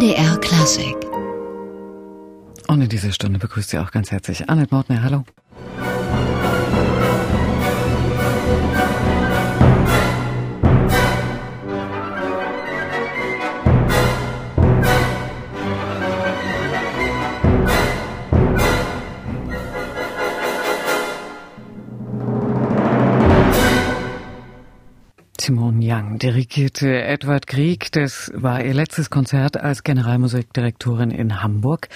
MDR Klassik. Und in dieser Stunde begrüßt Sie auch ganz herzlich Annette Mortner. Hallo. Dirigierte Edward Grieg. Das war ihr letztes Konzert als Generalmusikdirektorin in Hamburg.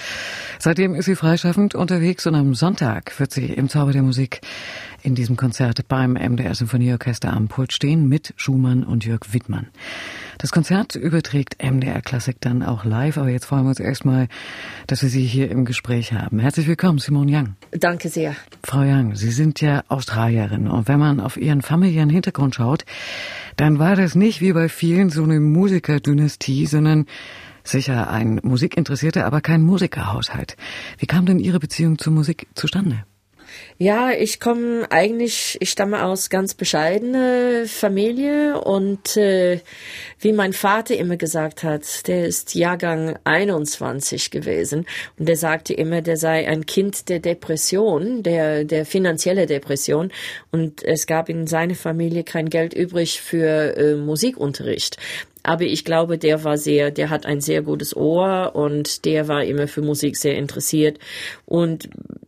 Seitdem ist sie freischaffend unterwegs und am Sonntag wird sie im Zauber der Musik in diesem Konzert beim MDR Symphonieorchester am Pult stehen mit Schumann und Jörg Wittmann. Das Konzert überträgt MDR Klassik dann auch live, aber jetzt freuen wir uns erstmal, dass wir Sie hier im Gespräch haben. Herzlich willkommen, Simone Young. Danke sehr. Frau Young, Sie sind ja Australierin und wenn man auf Ihren familiären Hintergrund schaut, dann war das nicht wie bei vielen so eine Musikerdynastie, sondern sicher ein musikinteressierter, aber kein Musikerhaushalt. Wie kam denn Ihre Beziehung zur Musik zustande? Ja, ich komme eigentlich, ich stamme aus ganz bescheidene Familie und äh, wie mein Vater immer gesagt hat, der ist Jahrgang 21 gewesen und der sagte immer, der sei ein Kind der Depression, der der finanzielle Depression und es gab in seiner Familie kein Geld übrig für äh, Musikunterricht. Aber ich glaube, der war sehr, der hat ein sehr gutes Ohr und der war immer für Musik sehr interessiert. Und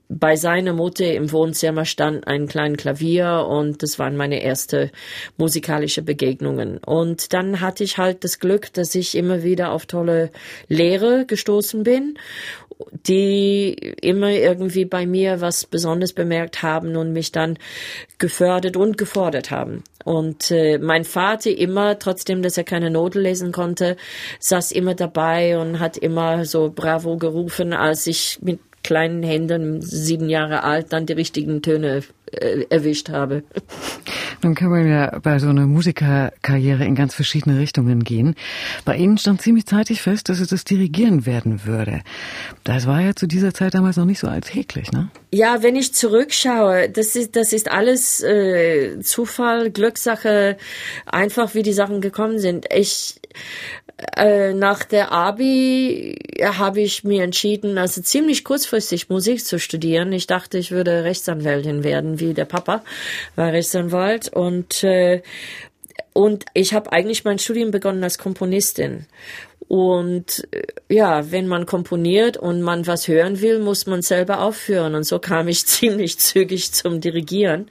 bei seiner Mutter im Wohnzimmer stand ein kleines Klavier und das waren meine erste musikalische Begegnungen. Und dann hatte ich halt das Glück, dass ich immer wieder auf tolle Lehre gestoßen bin, die immer irgendwie bei mir was Besonderes bemerkt haben und mich dann gefördert und gefordert haben. Und äh, mein Vater immer, trotzdem, dass er keine Noten lesen konnte, saß immer dabei und hat immer so bravo gerufen, als ich mit kleinen Händen, sieben Jahre alt, dann die richtigen Töne erwischt habe. Nun kann man ja bei so einer Musikerkarriere in ganz verschiedene Richtungen gehen. Bei Ihnen stand ziemlich zeitig fest, dass es das Dirigieren werden würde. Das war ja zu dieser Zeit damals noch nicht so alltäglich, ne? Ja, wenn ich zurückschaue, das ist, das ist alles äh, Zufall, Glückssache, einfach wie die Sachen gekommen sind. Ich äh, nach der Abi habe ich mir entschieden, also ziemlich kurzfristig Musik zu studieren. Ich dachte, ich würde Rechtsanwältin werden, wie der Papa war Rechtsanwalt und äh, und ich habe eigentlich mein Studium begonnen als Komponistin. Und äh, ja, wenn man komponiert und man was hören will, muss man selber aufführen. Und so kam ich ziemlich zügig zum Dirigieren.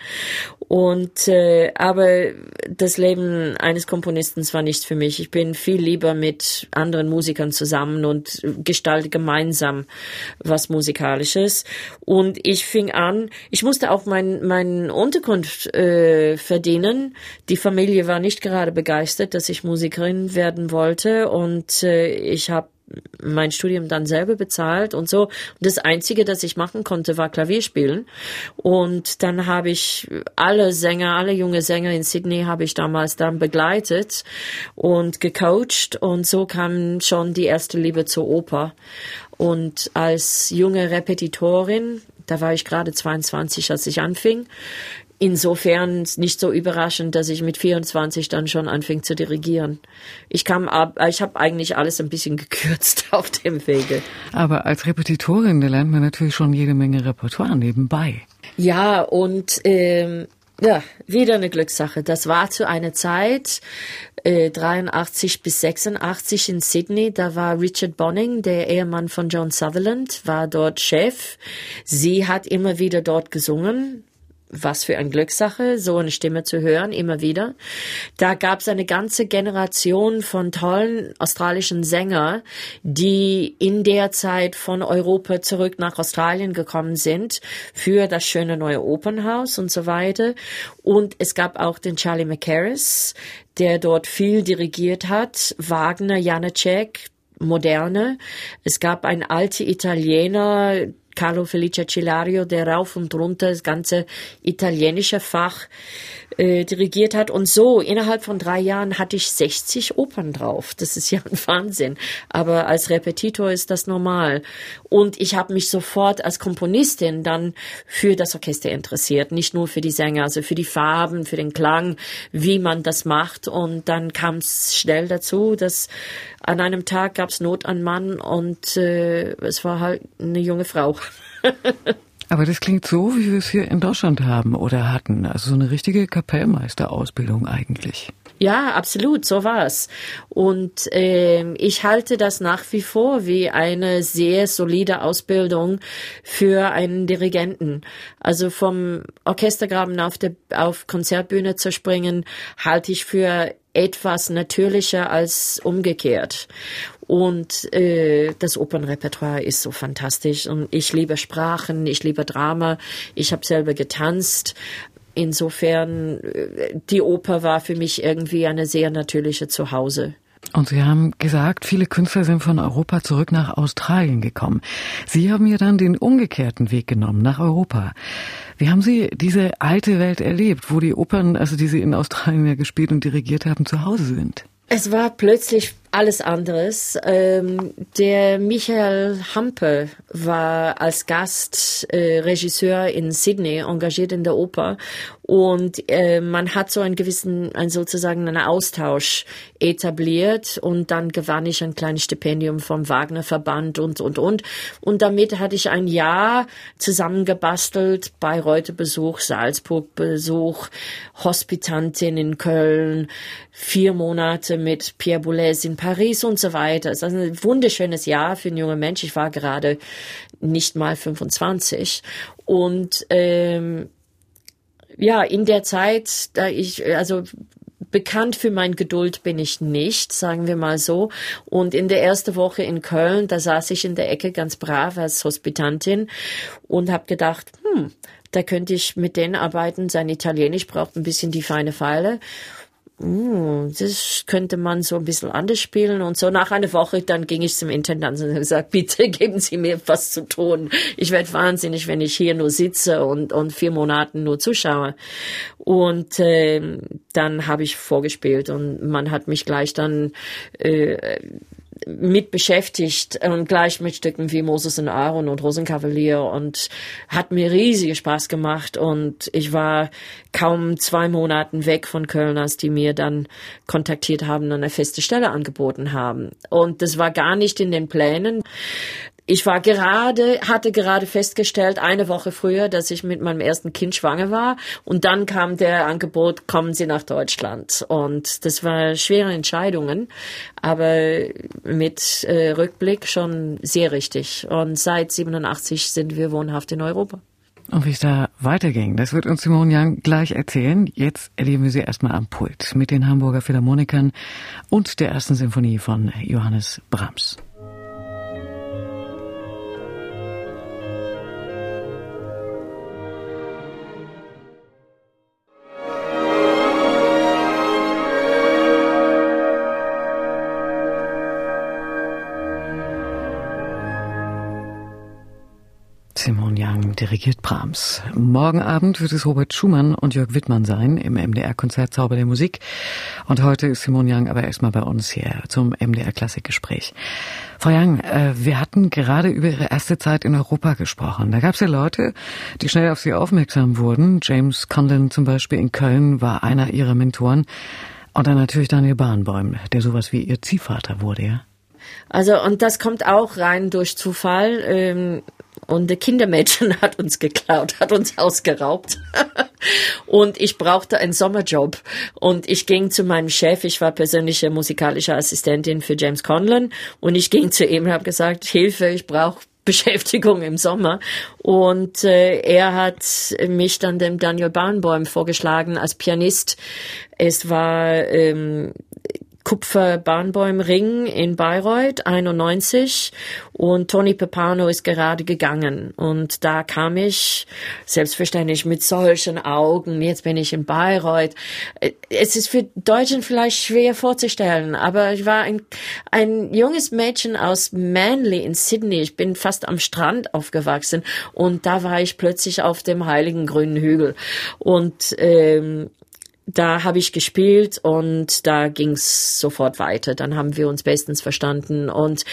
Und äh, aber das Leben eines Komponisten war nicht für mich. Ich bin viel lieber mit anderen Musikern zusammen und gestalte gemeinsam was musikalisches. Und ich fing an. Ich musste auch mein mein Unterkunft äh, verdienen. Die Familie war nicht gerade begeistert, dass ich Musikerin werden wollte. Und äh, ich habe mein Studium dann selber bezahlt und so. Und das Einzige, das ich machen konnte, war Klavier spielen. Und dann habe ich alle Sänger, alle junge Sänger in Sydney habe ich damals dann begleitet und gecoacht. Und so kam schon die erste Liebe zur Oper. Und als junge Repetitorin, da war ich gerade 22, als ich anfing, Insofern nicht so überraschend, dass ich mit 24 dann schon anfing zu dirigieren. Ich kam ab, ich habe eigentlich alles ein bisschen gekürzt auf dem Wege. Aber als Repetitorin, da lernt man natürlich schon jede Menge Repertoire nebenbei. Ja, und ähm, ja, wieder eine Glückssache. Das war zu einer Zeit, äh, 83 bis 86 in Sydney. Da war Richard Bonning, der Ehemann von John Sutherland, war dort Chef. Sie hat immer wieder dort gesungen was für eine Glückssache, so eine Stimme zu hören, immer wieder. Da gab es eine ganze Generation von tollen australischen Sänger, die in der Zeit von Europa zurück nach Australien gekommen sind für das schöne neue Opernhaus und so weiter. Und es gab auch den Charlie McCarris, der dort viel dirigiert hat, Wagner, Janacek, Moderne. Es gab einen alten Italiener, Carlo Felice Cilario, der rauf und runter das ganze italienische Fach äh, dirigiert hat. Und so, innerhalb von drei Jahren hatte ich 60 Opern drauf. Das ist ja ein Wahnsinn. Aber als Repetitor ist das normal. Und ich habe mich sofort als Komponistin dann für das Orchester interessiert. Nicht nur für die Sänger, also für die Farben, für den Klang, wie man das macht. Und dann kam es schnell dazu, dass an einem Tag gab es Not an Mann und äh, es war halt eine junge Frau. Aber das klingt so, wie wir es hier in Deutschland haben oder hatten. Also so eine richtige Kapellmeisterausbildung eigentlich. Ja, absolut, so war's. Und äh, ich halte das nach wie vor wie eine sehr solide Ausbildung für einen Dirigenten. Also vom Orchestergraben auf der auf Konzertbühne zu springen, halte ich für etwas natürlicher als umgekehrt. Und äh, das Opernrepertoire ist so fantastisch. Und ich liebe Sprachen, ich liebe Drama. Ich habe selber getanzt. Insofern, äh, die Oper war für mich irgendwie eine sehr natürliche Zuhause. Und Sie haben gesagt, viele Künstler sind von Europa zurück nach Australien gekommen. Sie haben ja dann den umgekehrten Weg genommen, nach Europa. Wie haben Sie diese alte Welt erlebt, wo die Opern, also die Sie in Australien ja gespielt und dirigiert haben, zu Hause sind? Es war plötzlich alles anderes. Ähm, der Michael Hampe war als Gastregisseur äh, in Sydney engagiert in der Oper und äh, man hat so einen gewissen, ein sozusagen einen Austausch etabliert und dann gewann ich ein kleines Stipendium vom Wagner Verband und und und und damit hatte ich ein Jahr zusammengebastelt, Bayreuther Besuch, Salzburg Besuch, Hospitantin in Köln, vier Monate mit Pierre Boulez in Paris und so weiter. Es ist ein wunderschönes Jahr für einen jungen Mensch. Ich war gerade nicht mal 25 und ähm, ja, in der Zeit, da ich, also bekannt für mein Geduld bin ich nicht, sagen wir mal so. Und in der ersten Woche in Köln, da saß ich in der Ecke ganz brav als Hospitantin und habe gedacht, hm, da könnte ich mit denen arbeiten. Sein Italienisch braucht ein bisschen die feine Pfeile das könnte man so ein bisschen anders spielen. Und so nach einer Woche, dann ging ich zum Intendant und habe gesagt, bitte geben Sie mir was zu tun. Ich werde wahnsinnig, wenn ich hier nur sitze und, und vier Monaten nur zuschaue. Und äh, dann habe ich vorgespielt und man hat mich gleich dann äh, mit beschäftigt und gleich mit Stücken wie Moses und Aaron und Rosenkavalier und hat mir riesige Spaß gemacht und ich war kaum zwei Monaten weg von Köln, als die mir dann kontaktiert haben und eine feste Stelle angeboten haben. Und das war gar nicht in den Plänen ich war gerade, hatte gerade festgestellt, eine Woche früher, dass ich mit meinem ersten Kind schwanger war. Und dann kam der Angebot, kommen Sie nach Deutschland. Und das war schwere Entscheidungen, aber mit äh, Rückblick schon sehr richtig. Und seit 87 sind wir wohnhaft in Europa. Und wie es da weiterging, das wird uns Simone Young gleich erzählen. Jetzt erleben wir sie erstmal am Pult mit den Hamburger Philharmonikern und der ersten Sinfonie von Johannes Brahms. Dirigiert Brahms. Morgen Abend wird es Robert Schumann und Jörg Wittmann sein im MDR-Konzert Zauber der Musik. Und heute ist Simon Young aber erstmal bei uns hier zum MDR-Klassikgespräch. Frau Young, äh, wir hatten gerade über Ihre erste Zeit in Europa gesprochen. Da gab es ja Leute, die schnell auf Sie aufmerksam wurden. James Conlon zum Beispiel in Köln war einer Ihrer Mentoren. Und dann natürlich Daniel Bahnbäum, der sowas wie Ihr Ziehvater wurde, ja? Also, und das kommt auch rein durch Zufall. Ähm, und der Kindermädchen hat uns geklaut, hat uns ausgeraubt. und ich brauchte einen Sommerjob. Und ich ging zu meinem Chef, ich war persönliche musikalische Assistentin für James Conlon. Und ich ging zu ihm und habe gesagt, Hilfe, ich brauche Beschäftigung im Sommer. Und äh, er hat mich dann dem Daniel Bahnbäum vorgeschlagen als Pianist. Es war ähm, Kupferbahnbäumring in Bayreuth 91 und Tony Pepano ist gerade gegangen. Und da kam ich selbstverständlich mit solchen Augen, jetzt bin ich in Bayreuth. Es ist für Deutschen vielleicht schwer vorzustellen, aber ich war ein, ein junges Mädchen aus Manly in Sydney. Ich bin fast am Strand aufgewachsen. Und da war ich plötzlich auf dem heiligen grünen Hügel. Und ähm, da habe ich gespielt und da ging's sofort weiter. Dann haben wir uns bestens verstanden und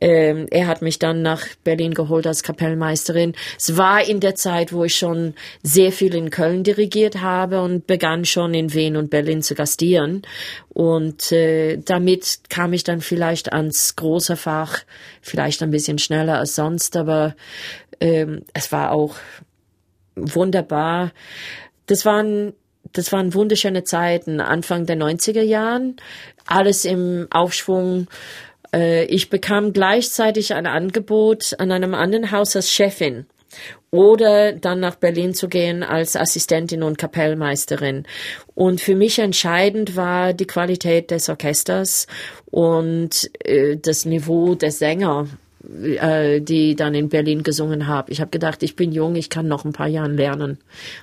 ähm, er hat mich dann nach Berlin geholt als Kapellmeisterin. Es war in der Zeit, wo ich schon sehr viel in Köln dirigiert habe und begann schon in Wien und Berlin zu gastieren. Und äh, damit kam ich dann vielleicht ans große Fach, vielleicht ein bisschen schneller als sonst, aber ähm, es war auch wunderbar. Das waren das waren wunderschöne Zeiten, Anfang der 90er Jahren, alles im Aufschwung. Äh, ich bekam gleichzeitig ein Angebot an einem anderen Haus als Chefin oder dann nach Berlin zu gehen als Assistentin und Kapellmeisterin. Und für mich entscheidend war die Qualität des Orchesters und äh, das Niveau der Sänger äh, die dann in Berlin gesungen habe. Ich habe gedacht, ich bin jung, ich kann noch ein paar Jahre lernen.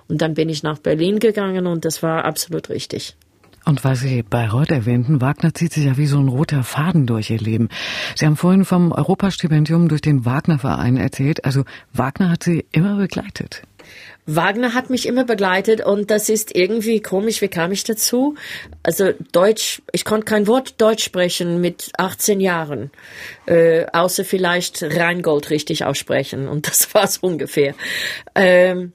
Und dann bin ich nach Berlin gegangen und das war absolut richtig. Und weil Sie Bayreuth erwähnten, Wagner zieht sich ja wie so ein roter Faden durch Ihr Leben. Sie haben vorhin vom Europastipendium durch den Wagner-Verein erzählt. Also Wagner hat Sie immer begleitet. Wagner hat mich immer begleitet und das ist irgendwie komisch. Wie kam ich dazu? Also Deutsch, ich konnte kein Wort Deutsch sprechen mit 18 Jahren, äh, außer vielleicht Rheingold richtig aussprechen und das war's ungefähr. Ähm,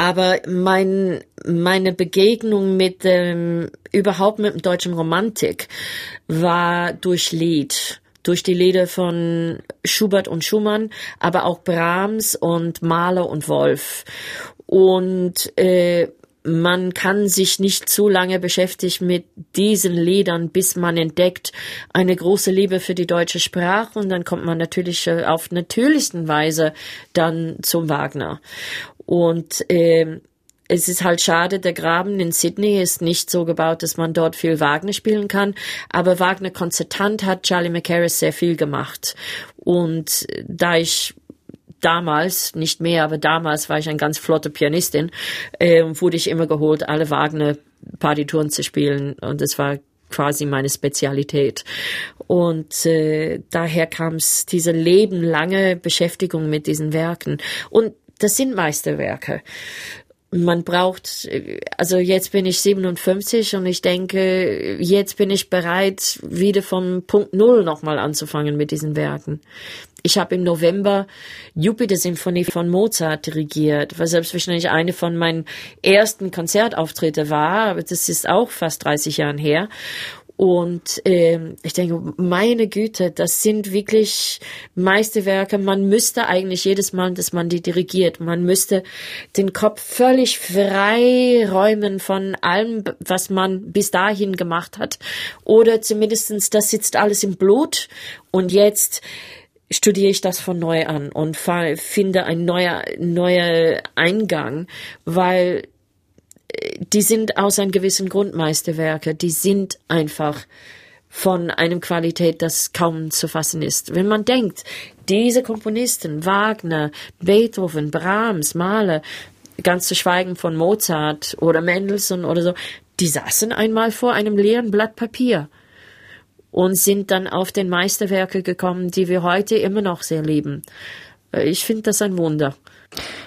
aber mein, meine Begegnung mit dem, überhaupt mit dem deutschen Romantik war durch Lied durch die Lieder von Schubert und Schumann, aber auch Brahms und Mahler und Wolf. Und äh, man kann sich nicht zu lange beschäftigen mit diesen Liedern, bis man entdeckt eine große Liebe für die deutsche Sprache und dann kommt man natürlich äh, auf natürlichsten Weise dann zum Wagner. Und äh, es ist halt schade, der Graben in Sydney ist nicht so gebaut, dass man dort viel Wagner spielen kann. Aber Wagner Konzertant hat Charlie McCarris sehr viel gemacht. Und da ich damals, nicht mehr, aber damals war ich ein ganz flotte Pianistin, äh, wurde ich immer geholt, alle Wagner Partituren zu spielen. Und das war quasi meine Spezialität. Und äh, daher kam es diese lebenlange Beschäftigung mit diesen Werken. Und das sind Meisterwerke man braucht, also jetzt bin ich 57 und ich denke, jetzt bin ich bereit, wieder vom Punkt Null nochmal anzufangen mit diesen Werken. Ich habe im November Jupiter-Symphonie von Mozart dirigiert, was selbstverständlich eine von meinen ersten Konzertauftritte war, aber das ist auch fast 30 Jahre her. Und ähm, ich denke, meine Güte, das sind wirklich Meisterwerke. Man müsste eigentlich jedes Mal, dass man die dirigiert, man müsste den Kopf völlig frei räumen von allem, was man bis dahin gemacht hat. Oder zumindestens, das sitzt alles im Blut. Und jetzt studiere ich das von neu an und finde ein neuer, neuer Eingang, weil die sind aus einem gewissen Grund Meisterwerke. Die sind einfach von einem Qualität, das kaum zu fassen ist. Wenn man denkt, diese Komponisten, Wagner, Beethoven, Brahms, Mahler, ganz zu schweigen von Mozart oder Mendelssohn oder so, die saßen einmal vor einem leeren Blatt Papier und sind dann auf den Meisterwerke gekommen, die wir heute immer noch sehr lieben. Ich finde das ein Wunder.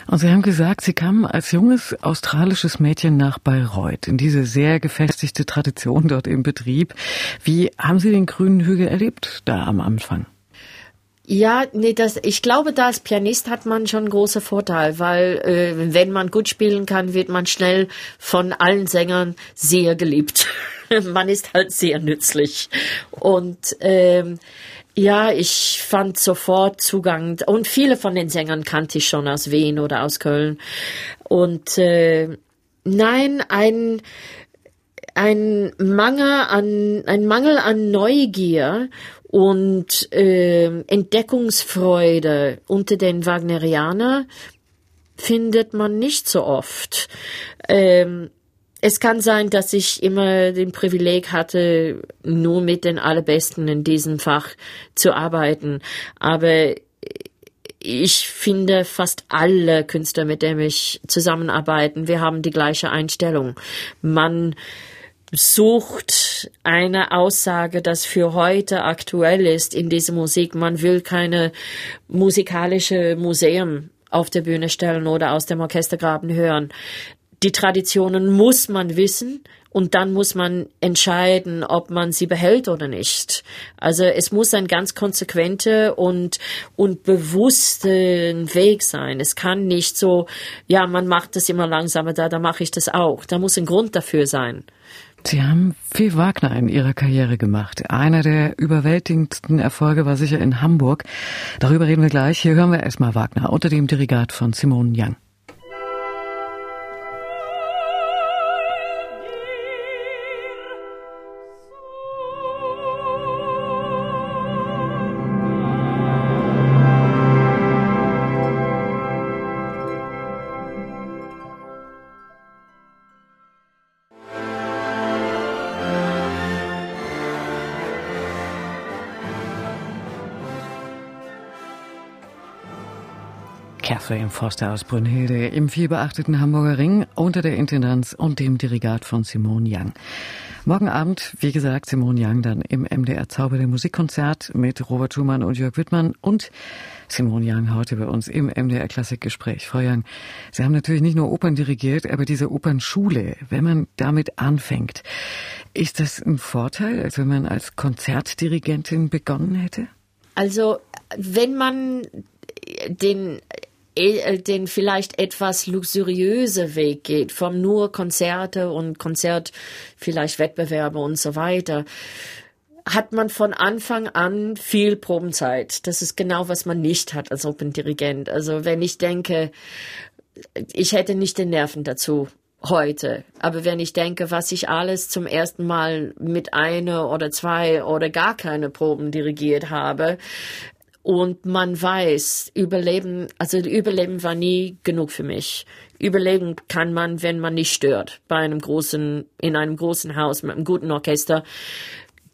Und Sie haben gesagt, Sie kamen als junges australisches Mädchen nach Bayreuth, in diese sehr gefestigte Tradition dort im Betrieb. Wie haben Sie den grünen Hügel erlebt da am Anfang? Ja, nee, das, ich glaube, da als Pianist hat man schon einen großen Vorteil, weil äh, wenn man gut spielen kann, wird man schnell von allen Sängern sehr geliebt. man ist halt sehr nützlich. Und ähm, ja, ich fand sofort Zugang und viele von den Sängern kannte ich schon aus Wien oder aus Köln. Und äh, nein, ein ein Mangel an ein Mangel an Neugier und äh, Entdeckungsfreude unter den Wagnerianer findet man nicht so oft. Ähm, es kann sein, dass ich immer den Privileg hatte, nur mit den Allerbesten in diesem Fach zu arbeiten. Aber ich finde fast alle Künstler, mit denen ich zusammenarbeiten, wir haben die gleiche Einstellung. Man sucht eine Aussage, das für heute aktuell ist in dieser Musik. Man will keine musikalische Museum auf der Bühne stellen oder aus dem Orchestergraben hören Die Traditionen muss man wissen und dann muss man entscheiden, ob man sie behält oder nicht. Also es muss ein ganz konsequenter und, und bewusster Weg sein. Es kann nicht so, ja, man macht das immer langsamer, da, da mache ich das auch. Da muss ein Grund dafür sein. Sie haben viel Wagner in Ihrer Karriere gemacht. Einer der überwältigendsten Erfolge war sicher in Hamburg. Darüber reden wir gleich. Hier hören wir erstmal Wagner unter dem Dirigat von Simone Young. Catherine Foster aus Brünnhilde im vielbeachteten Hamburger Ring unter der Intendanz und dem Dirigat von Simone Young. Morgen Abend, wie gesagt, Simone Young dann im MDR Zauber der Musikkonzert mit Robert Schumann und Jörg Wittmann und Simone Young heute bei uns im MDR Klassikgespräch. Frau Young, Sie haben natürlich nicht nur Opern dirigiert, aber diese Opernschule, wenn man damit anfängt, ist das ein Vorteil, als wenn man als Konzertdirigentin begonnen hätte? Also, wenn man den den vielleicht etwas luxuriöse Weg geht, vom nur Konzerte und Konzert, vielleicht Wettbewerbe und so weiter, hat man von Anfang an viel Probenzeit. Das ist genau, was man nicht hat als Open-Dirigent. Also wenn ich denke, ich hätte nicht den Nerven dazu heute. Aber wenn ich denke, was ich alles zum ersten Mal mit einer oder zwei oder gar keine Proben dirigiert habe, und man weiß, Überleben, also Überleben war nie genug für mich. Überleben kann man, wenn man nicht stört. Bei einem großen, in einem großen Haus mit einem guten Orchester.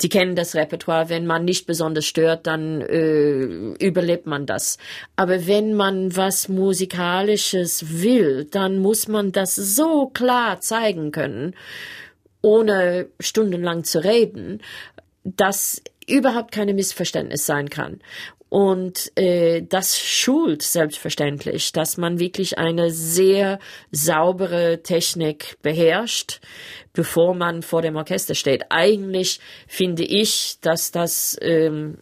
Die kennen das Repertoire. Wenn man nicht besonders stört, dann äh, überlebt man das. Aber wenn man was Musikalisches will, dann muss man das so klar zeigen können, ohne stundenlang zu reden, dass überhaupt keine Missverständnis sein kann. Und äh, das schult selbstverständlich, dass man wirklich eine sehr saubere Technik beherrscht, bevor man vor dem Orchester steht. Eigentlich finde ich, dass das ähm,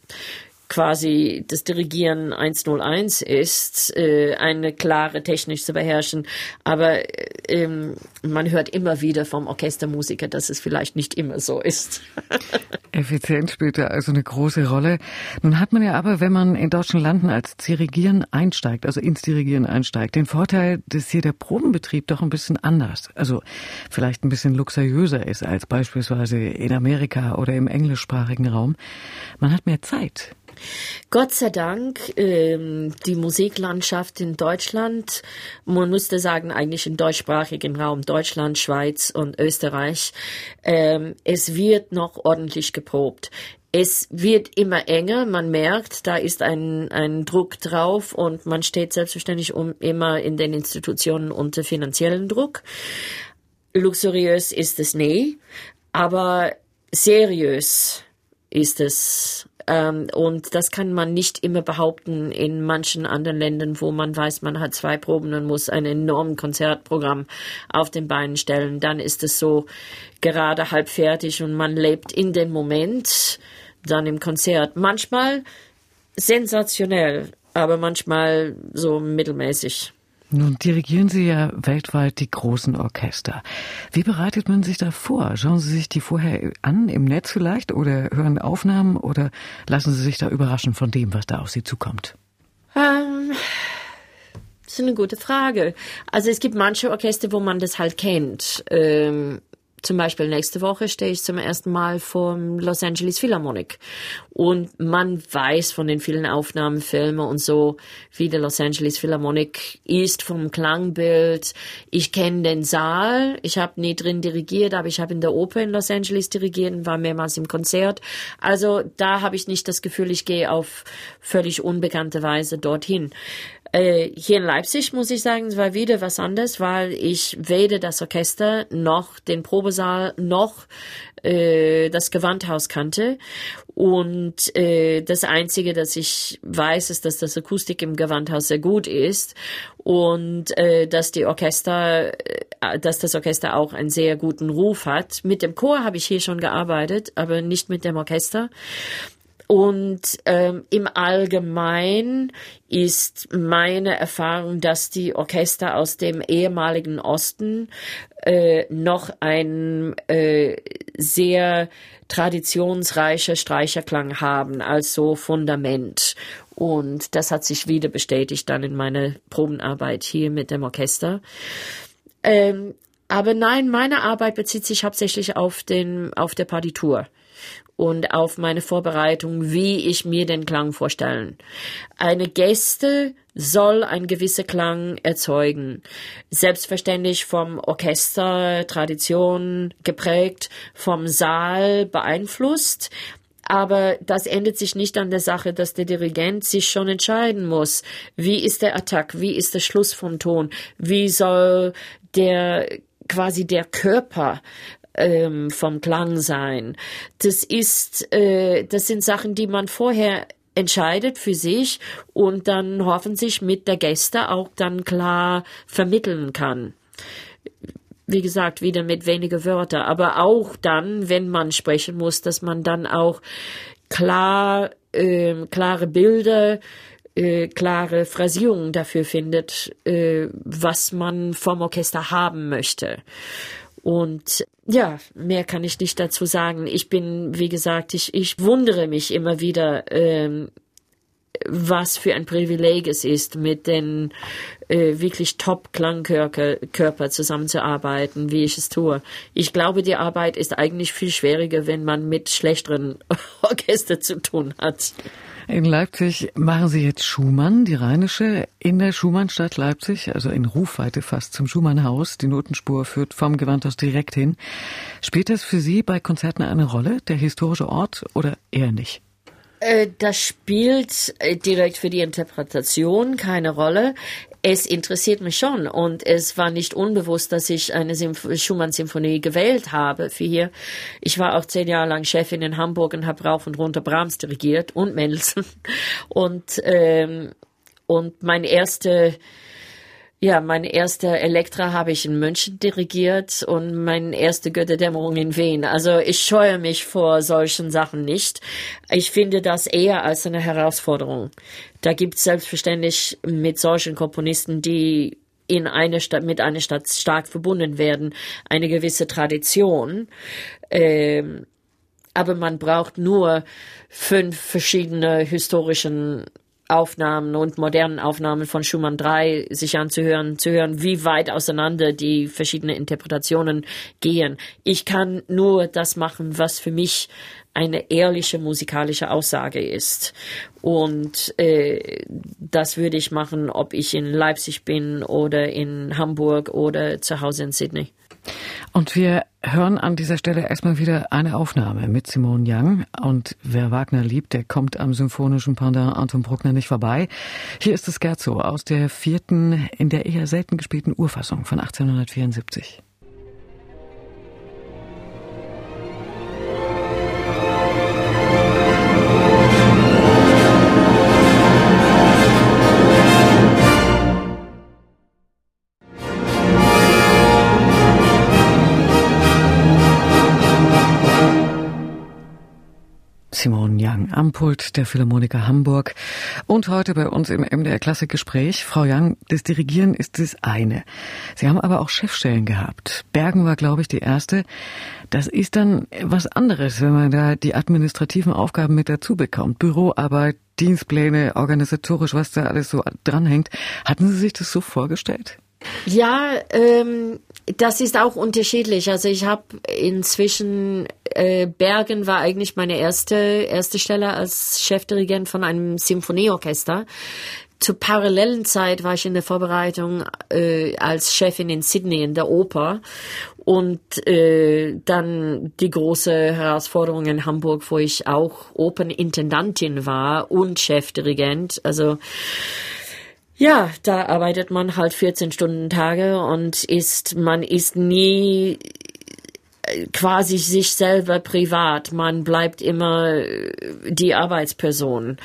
quasi das Dirigieren 101 ist, äh, eine klare Technik zu beherrschen. Aber ähm, man hört immer wieder vom Orchestermusiker, dass es vielleicht nicht immer so ist. Effizienz spielt da also eine große Rolle. Nun hat man ja aber, wenn man in deutschen Landen als Dirigieren einsteigt, also ins Dirigieren einsteigt, den Vorteil, dass hier der Probenbetrieb doch ein bisschen anders, also vielleicht ein bisschen luxuriöser ist als beispielsweise in Amerika oder im englischsprachigen Raum. Man hat mehr Zeit. Gott sei Dank, ähm, die Musiklandschaft in Deutschland, man müsste sagen eigentlich im deutschsprachigen Raum, Deutschland, Schweiz und Österreich, ähm, es wird noch ordentlich geprobt. Es wird immer enger, man merkt, da ist ein, ein Druck drauf und man steht selbstverständlich um, immer in den Institutionen unter finanziellen Druck. Luxuriös ist es nie, aber seriös ist es ähm, und das kann man nicht immer behaupten in manchen anderen Ländern, wo man weiß, man hat zwei Proben und muss ein enormes Konzertprogramm auf den Beinen stellen. Dann ist es so gerade halb fertig und man lebt in dem Moment dann im Konzert. Manchmal sensationell, aber manchmal so mittelmäßig. Nun dirigieren Sie ja weltweit die großen Orchester. Wie bereitet man sich da vor? Schauen Sie sich die vorher an, im Netz vielleicht, oder hören Aufnahmen, oder lassen Sie sich da überraschen von dem, was da auf Sie zukommt? Ähm, das ist eine gute Frage. Also es gibt manche Orchester, wo man das halt kennt. Ähm, zum Beispiel nächste Woche stehe ich zum ersten Mal vom Los Angeles Philharmonic. Und man weiß von den vielen Aufnahmen, Filme und so, wie der Los Angeles Philharmonic ist vom Klangbild. Ich kenne den Saal. Ich habe nie drin dirigiert, aber ich habe in der Oper in Los Angeles dirigiert und war mehrmals im Konzert. Also da habe ich nicht das Gefühl, ich gehe auf völlig unbekannte Weise dorthin. Äh, hier in Leipzig muss ich sagen, war wieder was anderes, weil ich weder das Orchester noch den Probesaal noch äh, das Gewandhaus kannte. Und äh, das Einzige, das ich weiß, ist, dass das Akustik im Gewandhaus sehr gut ist und äh, dass die Orchester äh, dass das Orchester auch einen sehr guten Ruf hat. Mit dem Chor habe ich hier schon gearbeitet, aber nicht mit dem Orchester. Und ähm, im Allgemeinen ist meine Erfahrung, dass die Orchester aus dem ehemaligen Osten äh, noch ein äh, sehr traditionsreicher Streicherklang haben als so Fundament. Und das hat sich wieder bestätigt dann in meiner Probenarbeit hier mit dem Orchester. Ähm, aber nein, meine Arbeit bezieht sich hauptsächlich auf den, auf der Partitur und auf meine Vorbereitung, wie ich mir den Klang vorstellen. Eine Gäste soll ein gewisser Klang erzeugen. Selbstverständlich vom Orchester, Tradition geprägt, vom Saal beeinflusst. Aber das ändert sich nicht an der Sache, dass der Dirigent sich schon entscheiden muss. Wie ist der Attack? Wie ist der Schluss vom Ton? Wie soll der quasi der Körper ähm, vom Klang sein. Das ist, äh, das sind Sachen, die man vorher entscheidet für sich und dann hoffentlich mit der Gäste auch dann klar vermitteln kann. Wie gesagt, wieder mit weniger Wörter, aber auch dann, wenn man sprechen muss, dass man dann auch klar, äh, klare Bilder, äh, klare Phrasierungen dafür findet, äh, was man vom Orchester haben möchte. Und ja, mehr kann ich nicht dazu sagen. Ich bin, wie gesagt, ich, ich wundere mich immer wieder, ähm, was für ein Privileg es ist, mit den äh, wirklich Top-Klangkörper zusammenzuarbeiten, wie ich es tue. Ich glaube, die Arbeit ist eigentlich viel schwieriger, wenn man mit schlechteren Orchester zu tun hat. In Leipzig machen Sie jetzt Schumann, die Rheinische, in der Schumannstadt Leipzig, also in Rufweite fast zum Schumannhaus. Die Notenspur führt vom Gewandhaus direkt hin. Spielt das für Sie bei Konzerten eine Rolle, der historische Ort, oder eher nicht? Äh, das spielt äh, direkt für die Interpretation keine Rolle es interessiert mich schon und es war nicht unbewusst, dass ich eine Schumann-Symphonie gewählt habe für hier. Ich war auch zehn Jahre lang Chefin in Hamburg und habe rauf und runter Brahms dirigiert und Mendelssohn und ähm, und mein erste ja, mein erster Elektra habe ich in München dirigiert und meine erste Götterdämmerung in Wien. Also ich scheue mich vor solchen Sachen nicht. Ich finde das eher als eine Herausforderung. Da gibt es selbstverständlich mit solchen Komponisten, die in eine Stadt, mit einer Stadt stark verbunden werden, eine gewisse Tradition. Ähm, aber man braucht nur fünf verschiedene historischen Aufnahmen und modernen Aufnahmen von Schumann 3 sich anzuhören, zu hören, wie weit auseinander die verschiedenen Interpretationen gehen. Ich kann nur das machen, was für mich eine ehrliche musikalische Aussage ist. Und äh, das würde ich machen, ob ich in Leipzig bin oder in Hamburg oder zu Hause in Sydney. Und wir hören an dieser Stelle erstmal wieder eine Aufnahme mit Simone Young. Und wer Wagner liebt, der kommt am symphonischen Pendant Anton Bruckner nicht vorbei. Hier ist das Scherzo aus der vierten, in der eher selten gespielten Urfassung von 1874. Young am Pult der Philharmoniker Hamburg und heute bei uns im MDR Klassikgespräch. Frau Young, das Dirigieren ist das eine. Sie haben aber auch Chefstellen gehabt. Bergen war, glaube ich, die erste. Das ist dann was anderes, wenn man da die administrativen Aufgaben mit dazu bekommt. Büroarbeit, Dienstpläne, organisatorisch, was da alles so dranhängt. Hatten Sie sich das so vorgestellt? Ja, ähm, das ist auch unterschiedlich. Also ich habe inzwischen äh, Bergen war eigentlich meine erste erste Stelle als Chefdirigent von einem Symphonieorchester. Zur parallelen Zeit war ich in der Vorbereitung äh, als Chefin in Sydney in der Oper und äh, dann die große Herausforderung in Hamburg, wo ich auch Opernintendantin war und Chefdirigent. Also ja, da arbeitet man halt 14 Stunden Tage und ist, man ist nie quasi sich selber privat. Man bleibt immer die Arbeitsperson.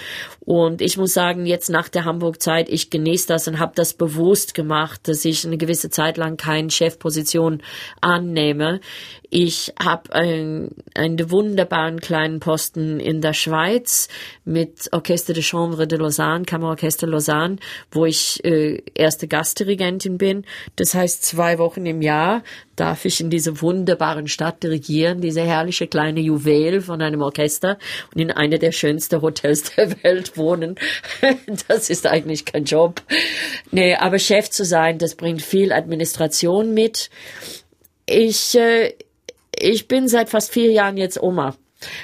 Und ich muss sagen, jetzt nach der Hamburg-Zeit, ich genieße das und habe das bewusst gemacht, dass ich eine gewisse Zeit lang keine Chefposition annehme. Ich habe ein, einen wunderbaren kleinen Posten in der Schweiz mit Orchestre de Chambre de Lausanne, Kammerorchester Lausanne, wo ich äh, erste Gastdirigentin bin. Das heißt, zwei Wochen im Jahr darf ich in dieser wunderbaren Stadt dirigieren, diese herrliche kleine Juwel von einem Orchester und in einer der schönsten Hotels der Welt wohnen. Das ist eigentlich kein Job. Nee, aber Chef zu sein, das bringt viel Administration mit. Ich, äh, ich bin seit fast vier Jahren jetzt Oma.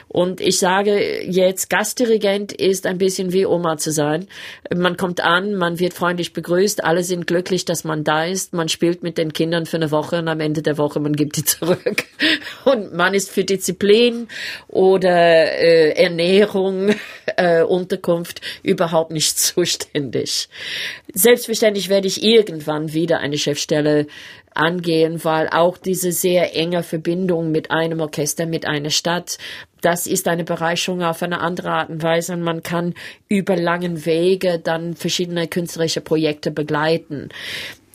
Und ich sage jetzt, Gastdirigent ist ein bisschen wie Oma zu sein. Man kommt an, man wird freundlich begrüßt, alle sind glücklich, dass man da ist. Man spielt mit den Kindern für eine Woche und am Ende der Woche, man gibt die zurück. Und man ist für Disziplin oder äh, Ernährung, äh, Unterkunft überhaupt nicht zuständig. Selbstverständlich werde ich irgendwann wieder eine Chefstelle angehen, weil auch diese sehr enge Verbindung mit einem Orchester, mit einer Stadt, das ist eine Bereicherung auf eine andere Art und Weise und man kann über langen Wege dann verschiedene künstlerische Projekte begleiten.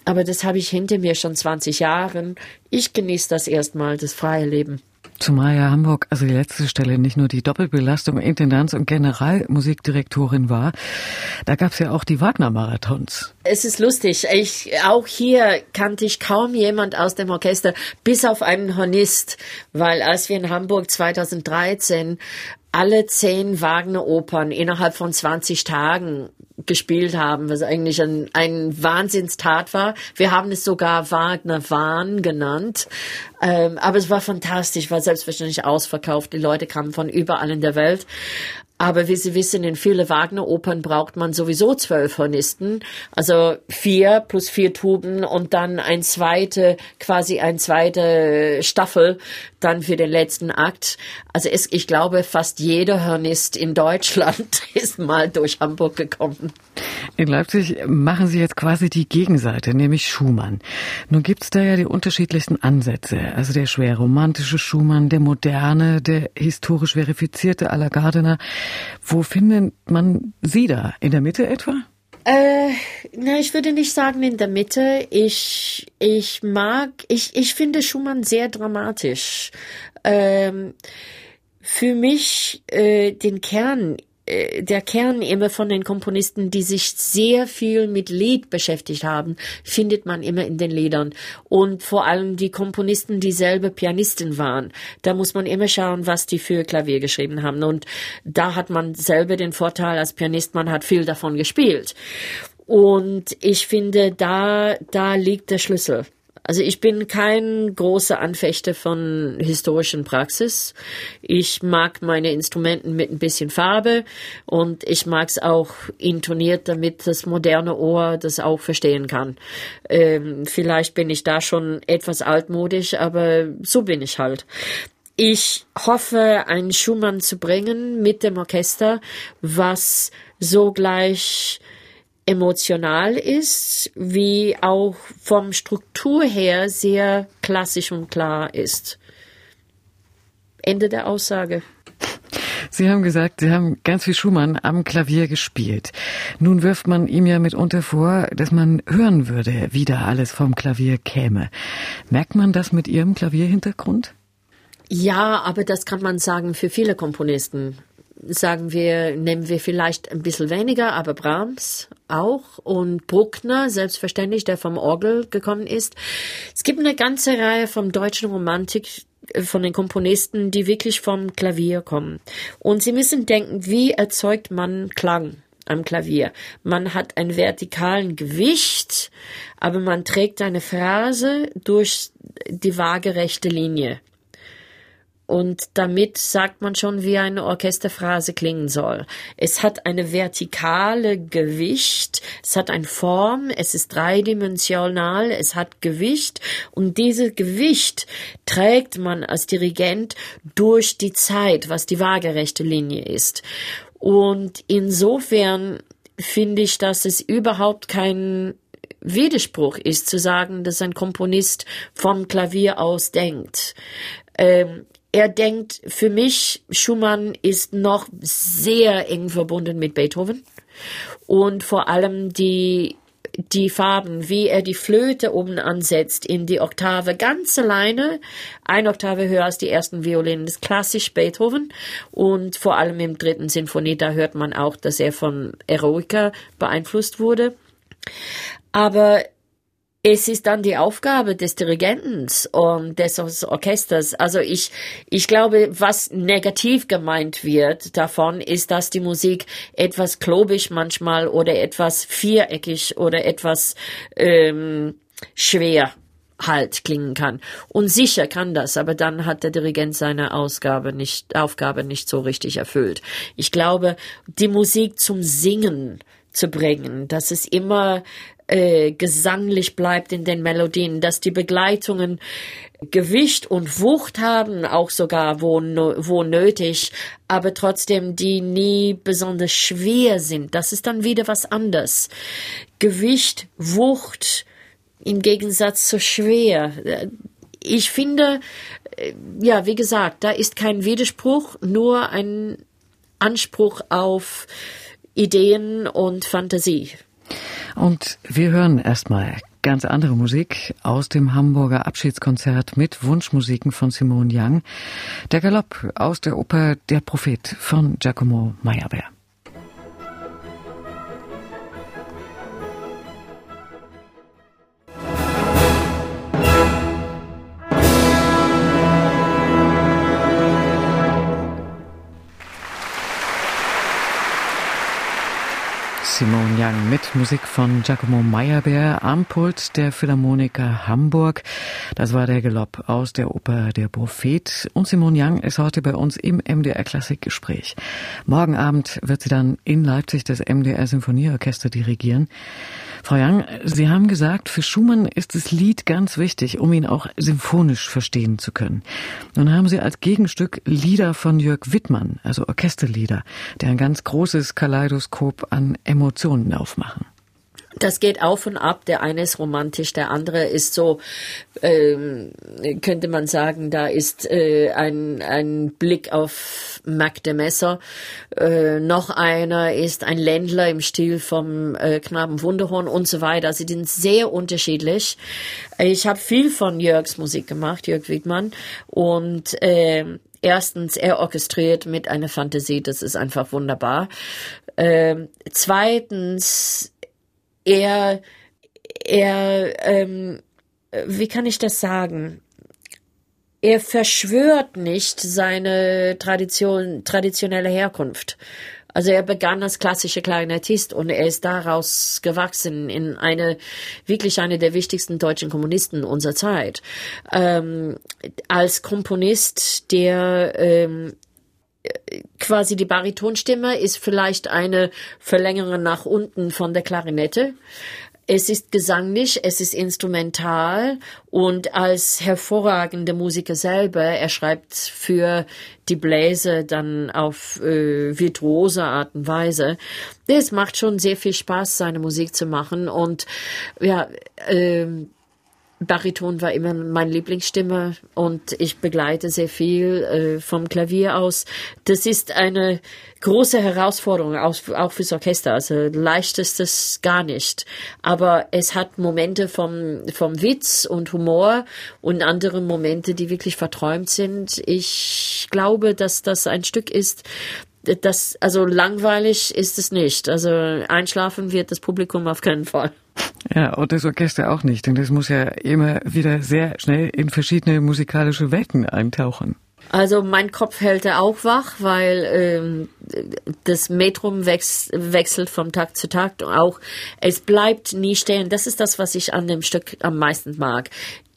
Aber das habe ich hinter mir schon 20 Jahren. Ich genieße das erstmal, das freie Leben. Zumal ja Hamburg, also die letzte Stelle, nicht nur die Doppelbelastung Intendanz und Generalmusikdirektorin war, da gab es ja auch die Wagner-Marathons. Es ist lustig. Ich, auch hier kannte ich kaum jemand aus dem Orchester, bis auf einen Hornist, weil als wir in Hamburg 2013 alle zehn Wagner-Opern innerhalb von 20 Tagen gespielt haben, was eigentlich ein, ein Wahnsinnstat war. Wir haben es sogar Wagner-Wahn genannt. Ähm, aber es war fantastisch, war selbstverständlich ausverkauft. Die Leute kamen von überall in der Welt. Aber wie Sie wissen, in viele Wagner-Opern braucht man sowieso zwölf Hornisten, also vier plus vier Tuben und dann ein zweite, quasi ein zweite Staffel dann für den letzten Akt. Also es, ich glaube, fast jeder Hornist in Deutschland ist mal durch Hamburg gekommen. In Leipzig machen Sie jetzt quasi die Gegenseite, nämlich Schumann. Nun gibt's da ja die unterschiedlichsten Ansätze. Also der schwer romantische Schumann, der moderne, der historisch verifizierte à la Gardiner. Wo findet man Sie da? In der Mitte etwa? Äh, na, ich würde nicht sagen in der Mitte. Ich, ich mag, ich, ich finde Schumann sehr dramatisch. Ähm, für mich äh, den Kern der Kern immer von den Komponisten, die sich sehr viel mit Lied beschäftigt haben, findet man immer in den Liedern. Und vor allem die Komponisten, die selber Pianisten waren. Da muss man immer schauen, was die für Klavier geschrieben haben. Und da hat man selber den Vorteil als Pianist, man hat viel davon gespielt. Und ich finde, da, da liegt der Schlüssel. Also ich bin kein großer Anfechter von historischen Praxis. Ich mag meine Instrumenten mit ein bisschen Farbe und ich mag es auch intoniert, damit das moderne Ohr das auch verstehen kann. Ähm, vielleicht bin ich da schon etwas altmodisch, aber so bin ich halt. Ich hoffe, einen Schumann zu bringen mit dem Orchester, was sogleich emotional ist, wie auch vom Struktur her sehr klassisch und klar ist. Ende der Aussage. Sie haben gesagt, Sie haben ganz viel Schumann am Klavier gespielt. Nun wirft man ihm ja mitunter vor, dass man hören würde, wie da alles vom Klavier käme. Merkt man das mit Ihrem Klavierhintergrund? Ja, aber das kann man sagen für viele Komponisten sagen wir, nehmen wir vielleicht ein bisschen weniger, aber Brahms auch und Bruckner, selbstverständlich, der vom Orgel gekommen ist. Es gibt eine ganze Reihe vom deutschen Romantik, äh, von den Komponisten, die wirklich vom Klavier kommen. Und sie müssen denken, wie erzeugt man Klang? am Klavier. Man hat ein vertikalen Gewicht, aber man trägt eine Phrase durch die waagerechte Linie. Und damit sagt man schon, wie eine Orchesterphrase klingen soll. Es hat eine vertikale Gewicht, es hat eine Form, es ist dreidimensional, es hat Gewicht und dieses Gewicht trägt man als Dirigent durch die Zeit, was die waagerechte Linie ist. Und insofern finde ich, dass es überhaupt kein Widerspruch ist zu sagen, dass ein Komponist vom Klavier aus denkt. Ähm, er denkt, für mich, Schumann ist noch sehr eng verbunden mit Beethoven. Und vor allem die die Farben, wie er die Flöte oben ansetzt in die Oktave ganz alleine, eine Oktave höher als die ersten Violinen, das ist klassisch Beethoven. Und vor allem im dritten Sinfonie, da hört man auch, dass er von Eroica beeinflusst wurde. Aber es ist dann die Aufgabe des Dirigenten und des Orchesters. Also ich, ich glaube, was negativ gemeint wird davon, ist, dass die Musik etwas klobig manchmal oder etwas viereckig oder etwas ähm, schwer halt klingen kann. Und sicher kann das, aber dann hat der Dirigent seine Ausgabe nicht, Aufgabe nicht so richtig erfüllt. Ich glaube, die Musik zum Singen zu bringen, dass es immer äh, gesanglich bleibt in den Melodien, dass die Begleitungen Gewicht und Wucht haben, auch sogar wo, wo nötig, aber trotzdem die nie besonders schwer sind. Das ist dann wieder was anderes. Gewicht, Wucht im Gegensatz zu schwer. Ich finde, äh, ja, wie gesagt, da ist kein Widerspruch, nur ein Anspruch auf Ideen und Fantasie. Und wir hören erstmal ganz andere Musik aus dem Hamburger Abschiedskonzert mit Wunschmusiken von Simone Young. Der Galopp aus der Oper Der Prophet von Giacomo Meyerbeer. Musik von Giacomo Meyerbeer am Pult der Philharmoniker Hamburg. Das war der Galopp aus der Oper Der Prophet. Und Simone Young ist heute bei uns im MDR Klassikgespräch. Morgen Abend wird sie dann in Leipzig das MDR Symphonieorchester dirigieren. Frau Young, Sie haben gesagt, für Schumann ist das Lied ganz wichtig, um ihn auch symphonisch verstehen zu können. Nun haben Sie als Gegenstück Lieder von Jörg Wittmann, also Orchesterlieder, der ein ganz großes Kaleidoskop an Emotionen aufmachen das geht auf und ab. Der eine ist romantisch, der andere ist so, ähm, könnte man sagen, da ist äh, ein, ein Blick auf Mac de Messer. Äh, noch einer ist ein Ländler im Stil vom äh, Knaben Wunderhorn und so weiter. Sie sind sehr unterschiedlich. Ich habe viel von Jörgs Musik gemacht, Jörg Wiedmann. Und äh, erstens, er orchestriert mit einer Fantasie, das ist einfach wunderbar. Äh, zweitens, er, er, ähm, wie kann ich das sagen? Er verschwört nicht seine Tradition, traditionelle Herkunft. Also er begann als klassischer Klarinettist und er ist daraus gewachsen in eine, wirklich eine der wichtigsten deutschen Komponisten unserer Zeit. Ähm, als Komponist, der ähm, quasi die Baritonstimme ist vielleicht eine Verlängerung nach unten von der Klarinette. Es ist gesanglich, es ist instrumental und als hervorragender Musiker selber, er schreibt für die Bläser dann auf äh, virtuose Art und Weise. Es macht schon sehr viel Spaß, seine Musik zu machen und ja, äh, Bariton war immer meine Lieblingsstimme und ich begleite sehr viel äh, vom Klavier aus. Das ist eine große Herausforderung, auch, auch fürs Orchester. Also leicht ist es gar nicht. Aber es hat Momente vom, vom Witz und Humor und andere Momente, die wirklich verträumt sind. Ich glaube, dass das ein Stück ist, das, also langweilig ist es nicht. Also einschlafen wird das Publikum auf keinen Fall. Ja, und das Orchester auch nicht, denn das muss ja immer wieder sehr schnell in verschiedene musikalische Welten eintauchen. Also mein Kopf hält er auch wach, weil ähm, das Metrum wechs wechselt vom Tag zu Tag. Auch es bleibt nie stehen. Das ist das, was ich an dem Stück am meisten mag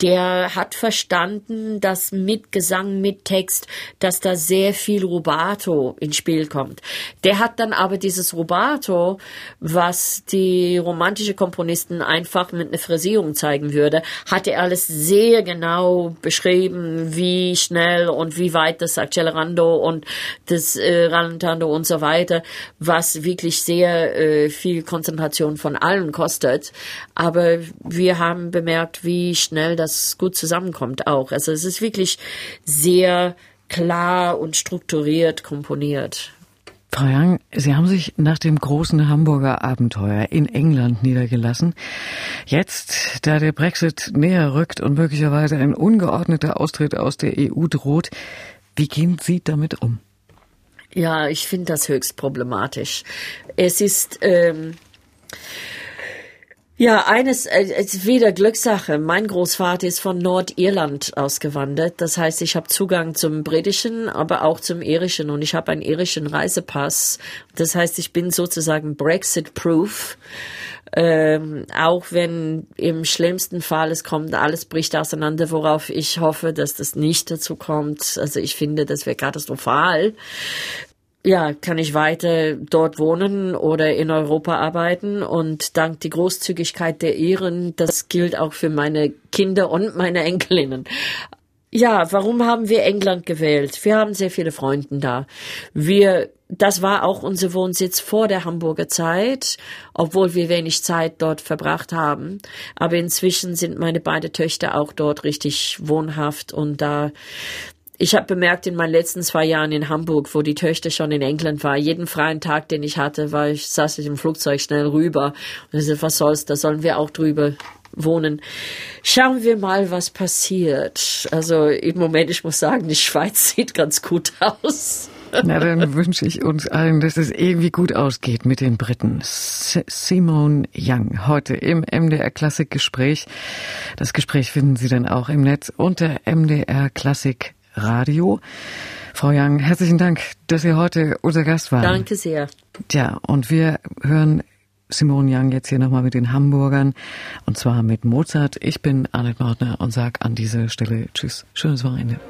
der hat verstanden, dass mit Gesang, mit Text, dass da sehr viel Rubato ins Spiel kommt. Der hat dann aber dieses Rubato, was die romantische Komponisten einfach mit einer Phrasierung zeigen würde, hat er alles sehr genau beschrieben, wie schnell und wie weit das Accelerando und das äh, Rallentando Niederlande und so weiter, was wirklich sehr äh, viel Konzentration von allen kostet. Aber wir haben bemerkt, wie schnell das gut zusammenkommt auch. Also es ist wirklich sehr klar und strukturiert komponiert. Frau Young, Sie haben sich nach dem großen Hamburger Abenteuer in England niedergelassen. Jetzt, da der Brexit näher rückt und möglicherweise ein ungeordneter Austritt aus der EU droht, wie gehen Sie damit um? Ja, ich finde das höchst problematisch. Es ist ähm, ja, eines äh, ist wieder Glückssache. Mein Großvater ist von Nordirland ausgewandert. Das heißt, ich habe Zugang zum britischen, aber auch zum irischen und ich habe einen irischen Reisepass. Das heißt, ich bin sozusagen Brexit-proof. Ähm, auch wenn im schlimmsten Fall es kommt, alles bricht auseinander, worauf ich hoffe, dass das nicht dazu kommt. Also ich finde, das wäre katastrophal ja, kann ich weiter dort wohnen oder in Europa arbeiten und dank die Großzügigkeit der Iren, das gilt auch für meine Kinder und meine Enkelinnen. Ja, warum haben wir England gewählt? Wir haben sehr viele Freunde da. Wir, das war auch unser Wohnsitz vor der Hamburger Zeit, obwohl wir wenig Zeit dort verbracht haben. Aber inzwischen sind meine beiden Töchter auch dort richtig wohnhaft und da ich habe bemerkt in meinen letzten zwei Jahren in Hamburg, wo die Töchter schon in England war, jeden freien Tag, den ich hatte, war ich, saß ich im Flugzeug schnell rüber. Und ich so, was soll's, da sollen wir auch drüber wohnen. Schauen wir mal, was passiert. Also im Moment, ich muss sagen, die Schweiz sieht ganz gut aus. Na, dann wünsche ich uns allen, dass es irgendwie gut ausgeht mit den Briten. S Simone Young, heute im MDR Klassik Gespräch. Das Gespräch finden Sie dann auch im Netz unter MDR Klassik Radio. Frau Young, herzlichen Dank, dass Sie heute unser Gast waren. Danke sehr. Tja, und wir hören Simone Young jetzt hier nochmal mit den Hamburgern und zwar mit Mozart. Ich bin Arnett Mautner und sage an dieser Stelle Tschüss. Schönes Wochenende.